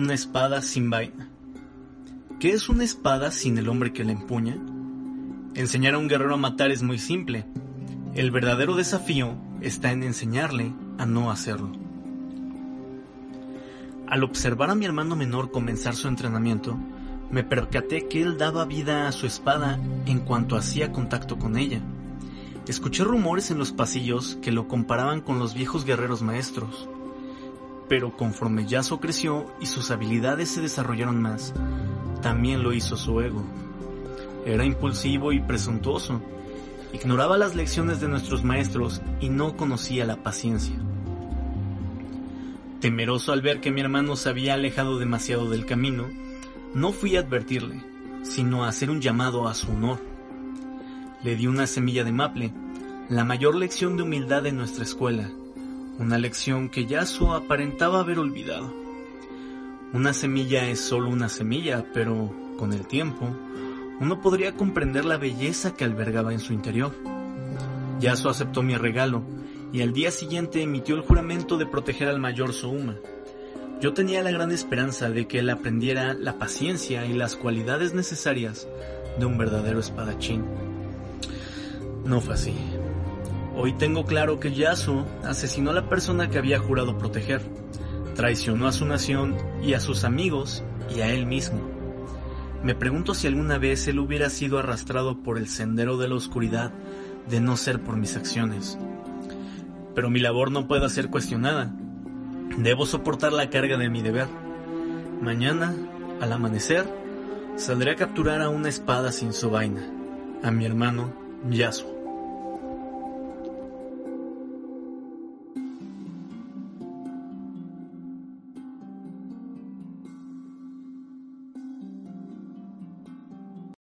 una espada sin vaina. ¿Qué es una espada sin el hombre que la empuña? Enseñar a un guerrero a matar es muy simple. El verdadero desafío está en enseñarle a no hacerlo. Al observar a mi hermano menor comenzar su entrenamiento, me percaté que él daba vida a su espada en cuanto hacía contacto con ella. Escuché rumores en los pasillos que lo comparaban con los viejos guerreros maestros. Pero conforme Yasuo creció y sus habilidades se desarrollaron más, también lo hizo su ego. Era impulsivo y presuntuoso. Ignoraba las lecciones de nuestros maestros y no conocía la paciencia. Temeroso al ver que mi hermano se había alejado demasiado del camino, no fui a advertirle, sino a hacer un llamado a su honor. Le di una semilla de maple, la mayor lección de humildad de nuestra escuela, una lección que Yasuo aparentaba haber olvidado. Una semilla es solo una semilla, pero con el tiempo, uno podría comprender la belleza que albergaba en su interior. Yasuo aceptó mi regalo y al día siguiente emitió el juramento de proteger al mayor Souma. Yo tenía la gran esperanza de que él aprendiera la paciencia y las cualidades necesarias de un verdadero espadachín. No fue así. Hoy tengo claro que Yasuo asesinó a la persona que había jurado proteger, traicionó a su nación y a sus amigos y a él mismo. Me pregunto si alguna vez él hubiera sido arrastrado por el sendero de la oscuridad de no ser por mis acciones. Pero mi labor no puede ser cuestionada. Debo soportar la carga de mi deber. Mañana, al amanecer, saldré a capturar a una espada sin su vaina, a mi hermano Yasuo.